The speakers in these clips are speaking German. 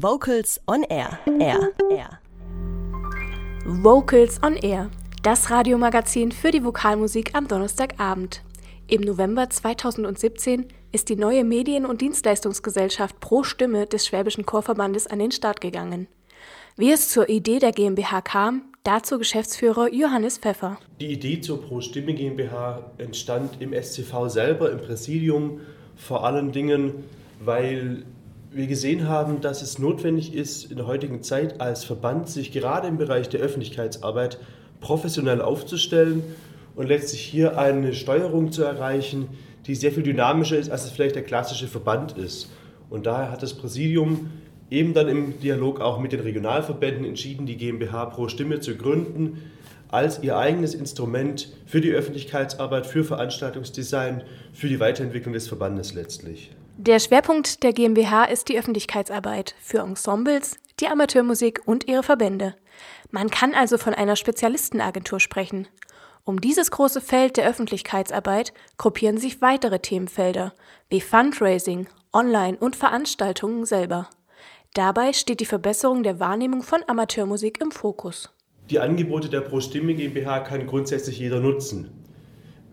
Vocals on Air. Air. Air. Vocals on Air. Das Radiomagazin für die Vokalmusik am Donnerstagabend. Im November 2017 ist die neue Medien- und Dienstleistungsgesellschaft Pro Stimme des Schwäbischen Chorverbandes an den Start gegangen. Wie es zur Idee der GmbH kam, dazu Geschäftsführer Johannes Pfeffer. Die Idee zur Pro Stimme GmbH entstand im SCV selber, im Präsidium, vor allen Dingen, weil wir gesehen haben, dass es notwendig ist, in der heutigen Zeit als Verband sich gerade im Bereich der Öffentlichkeitsarbeit professionell aufzustellen und letztlich hier eine Steuerung zu erreichen, die sehr viel dynamischer ist, als es vielleicht der klassische Verband ist. Und daher hat das Präsidium eben dann im Dialog auch mit den Regionalverbänden entschieden, die GmbH Pro Stimme zu gründen, als ihr eigenes Instrument für die Öffentlichkeitsarbeit, für Veranstaltungsdesign, für die Weiterentwicklung des Verbandes letztlich. Der Schwerpunkt der GmbH ist die Öffentlichkeitsarbeit für Ensembles, die Amateurmusik und ihre Verbände. Man kann also von einer Spezialistenagentur sprechen. Um dieses große Feld der Öffentlichkeitsarbeit gruppieren sich weitere Themenfelder wie Fundraising, Online- und Veranstaltungen selber. Dabei steht die Verbesserung der Wahrnehmung von Amateurmusik im Fokus. Die Angebote der Pro Stimme GmbH kann grundsätzlich jeder nutzen.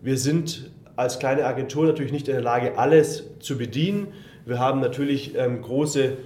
Wir sind als kleine Agentur natürlich nicht in der Lage, alles zu bedienen. Wir haben natürlich ähm, große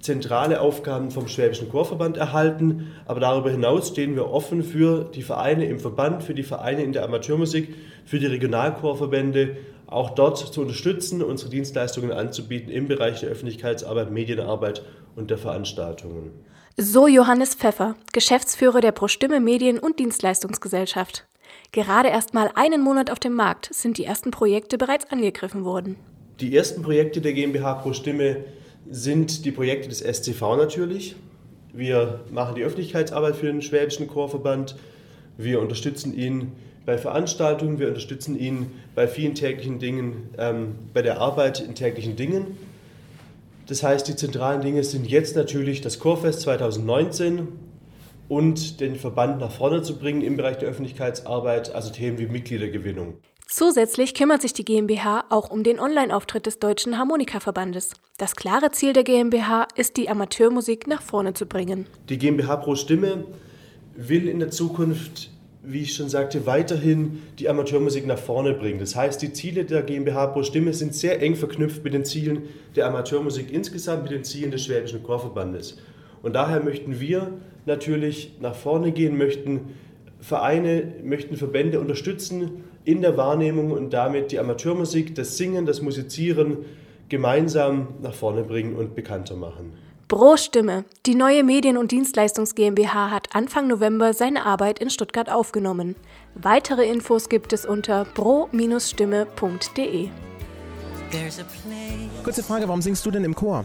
zentrale Aufgaben vom Schwäbischen Chorverband erhalten, aber darüber hinaus stehen wir offen für die Vereine im Verband, für die Vereine in der Amateurmusik, für die Regionalchorverbände, auch dort zu unterstützen, unsere Dienstleistungen anzubieten im Bereich der Öffentlichkeitsarbeit, Medienarbeit und der Veranstaltungen. So Johannes Pfeffer, Geschäftsführer der ProStimme Medien- und Dienstleistungsgesellschaft. Gerade erst mal einen Monat auf dem Markt sind die ersten Projekte bereits angegriffen worden. Die ersten Projekte der GmbH ProStimme sind die Projekte des SCV natürlich. Wir machen die Öffentlichkeitsarbeit für den Schwäbischen Chorverband. Wir unterstützen ihn bei Veranstaltungen, wir unterstützen ihn bei vielen täglichen Dingen, ähm, bei der Arbeit in täglichen Dingen. Das heißt, die zentralen Dinge sind jetzt natürlich das Chorfest 2019 und den Verband nach vorne zu bringen im Bereich der Öffentlichkeitsarbeit, also Themen wie Mitgliedergewinnung. Zusätzlich kümmert sich die GmbH auch um den Online-Auftritt des Deutschen Harmonikaverbandes. Das klare Ziel der GmbH ist, die Amateurmusik nach vorne zu bringen. Die GmbH Pro Stimme will in der Zukunft, wie ich schon sagte, weiterhin die Amateurmusik nach vorne bringen. Das heißt, die Ziele der GmbH Pro Stimme sind sehr eng verknüpft mit den Zielen der Amateurmusik insgesamt, mit den Zielen des Schwäbischen Chorverbandes. Und daher möchten wir natürlich nach vorne gehen, möchten Vereine, möchten Verbände unterstützen in der Wahrnehmung und damit die Amateurmusik, das Singen, das Musizieren gemeinsam nach vorne bringen und bekannter machen. Pro Stimme, die neue Medien- und Dienstleistungs GmbH hat Anfang November seine Arbeit in Stuttgart aufgenommen. Weitere Infos gibt es unter pro-stimme.de. Kurze Frage, warum singst du denn im Chor?